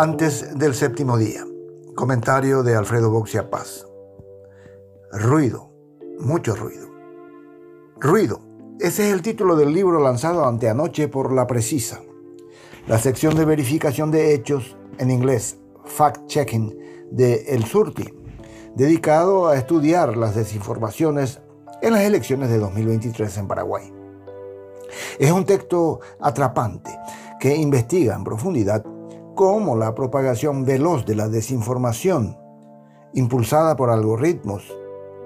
Antes del séptimo día. Comentario de Alfredo Boxia Paz. Ruido, mucho ruido. Ruido. Ese es el título del libro lanzado anteanoche por La Precisa. La sección de verificación de hechos, en inglés, fact-checking, de El Surti, dedicado a estudiar las desinformaciones en las elecciones de 2023 en Paraguay. Es un texto atrapante que investiga en profundidad cómo la propagación veloz de la desinformación, impulsada por algoritmos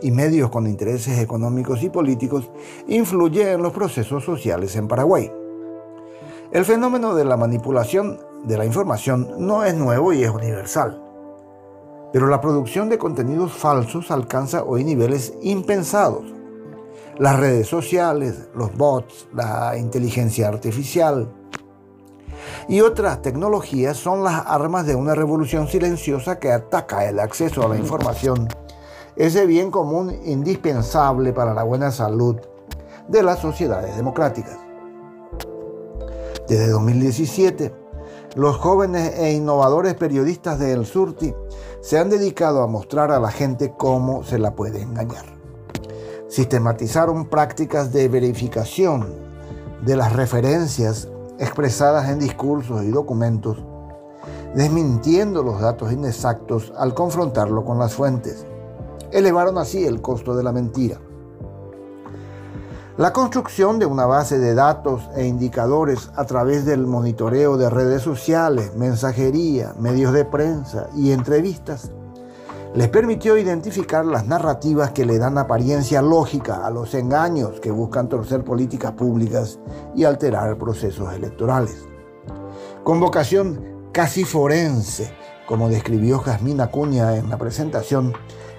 y medios con intereses económicos y políticos, influye en los procesos sociales en Paraguay. El fenómeno de la manipulación de la información no es nuevo y es universal, pero la producción de contenidos falsos alcanza hoy niveles impensados. Las redes sociales, los bots, la inteligencia artificial, y otras tecnologías son las armas de una revolución silenciosa que ataca el acceso a la información, ese bien común indispensable para la buena salud de las sociedades democráticas. Desde 2017, los jóvenes e innovadores periodistas de El Surti se han dedicado a mostrar a la gente cómo se la puede engañar. Sistematizaron prácticas de verificación de las referencias expresadas en discursos y documentos, desmintiendo los datos inexactos al confrontarlo con las fuentes. Elevaron así el costo de la mentira. La construcción de una base de datos e indicadores a través del monitoreo de redes sociales, mensajería, medios de prensa y entrevistas les permitió identificar las narrativas que le dan apariencia lógica a los engaños que buscan torcer políticas públicas y alterar procesos electorales. Con vocación casi forense, como describió Jazmín Acuña en la presentación,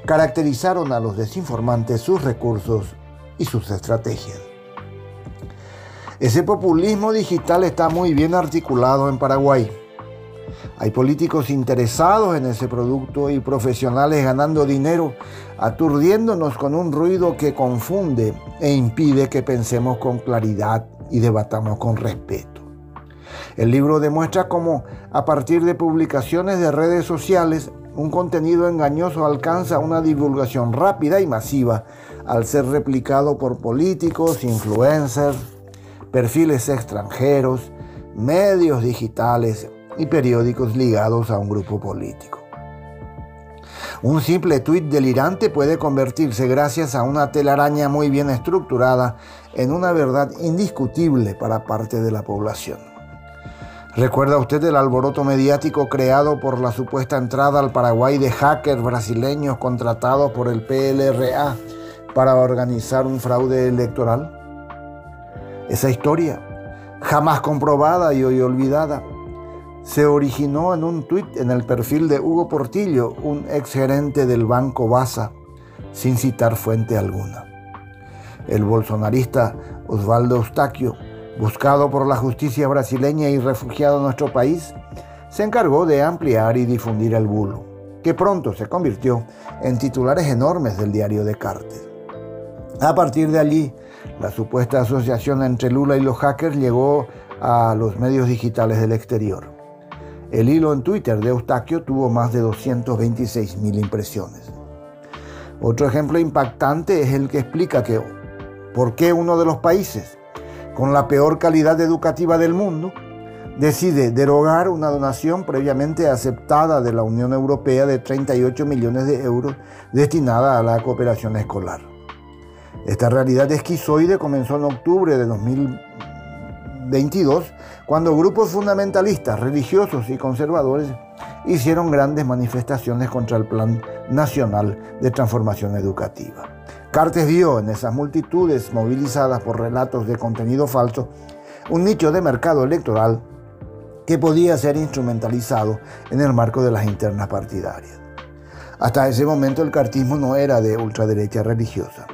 caracterizaron a los desinformantes sus recursos y sus estrategias. Ese populismo digital está muy bien articulado en Paraguay hay políticos interesados en ese producto y profesionales ganando dinero, aturdiéndonos con un ruido que confunde e impide que pensemos con claridad y debatamos con respeto. El libro demuestra cómo a partir de publicaciones de redes sociales, un contenido engañoso alcanza una divulgación rápida y masiva al ser replicado por políticos, influencers, perfiles extranjeros, medios digitales, y periódicos ligados a un grupo político. Un simple tuit delirante puede convertirse, gracias a una telaraña muy bien estructurada, en una verdad indiscutible para parte de la población. ¿Recuerda usted el alboroto mediático creado por la supuesta entrada al Paraguay de hackers brasileños contratados por el PLRA para organizar un fraude electoral? Esa historia, jamás comprobada y hoy olvidada, se originó en un tuit en el perfil de Hugo Portillo, un exgerente del Banco Baza, sin citar fuente alguna. El bolsonarista Osvaldo Eustaquio, buscado por la justicia brasileña y refugiado en nuestro país, se encargó de ampliar y difundir el bulo, que pronto se convirtió en titulares enormes del diario de Cartes. A partir de allí, la supuesta asociación entre Lula y los hackers llegó a los medios digitales del exterior. El hilo en Twitter de Eustaquio tuvo más de 226 mil impresiones. Otro ejemplo impactante es el que explica que por qué uno de los países con la peor calidad educativa del mundo decide derogar una donación previamente aceptada de la Unión Europea de 38 millones de euros destinada a la cooperación escolar. Esta realidad esquizoide comenzó en octubre de 2022 cuando grupos fundamentalistas, religiosos y conservadores hicieron grandes manifestaciones contra el Plan Nacional de Transformación Educativa. Cartes vio en esas multitudes movilizadas por relatos de contenido falso un nicho de mercado electoral que podía ser instrumentalizado en el marco de las internas partidarias. Hasta ese momento el cartismo no era de ultraderecha religiosa,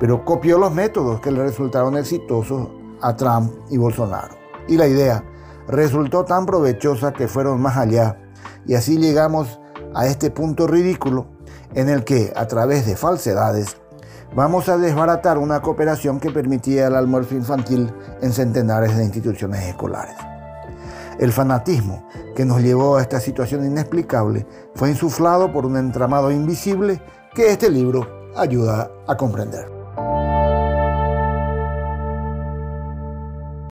pero copió los métodos que le resultaron exitosos a Trump y Bolsonaro. Y la idea resultó tan provechosa que fueron más allá. Y así llegamos a este punto ridículo en el que, a través de falsedades, vamos a desbaratar una cooperación que permitía el almuerzo infantil en centenares de instituciones escolares. El fanatismo que nos llevó a esta situación inexplicable fue insuflado por un entramado invisible que este libro ayuda a comprender.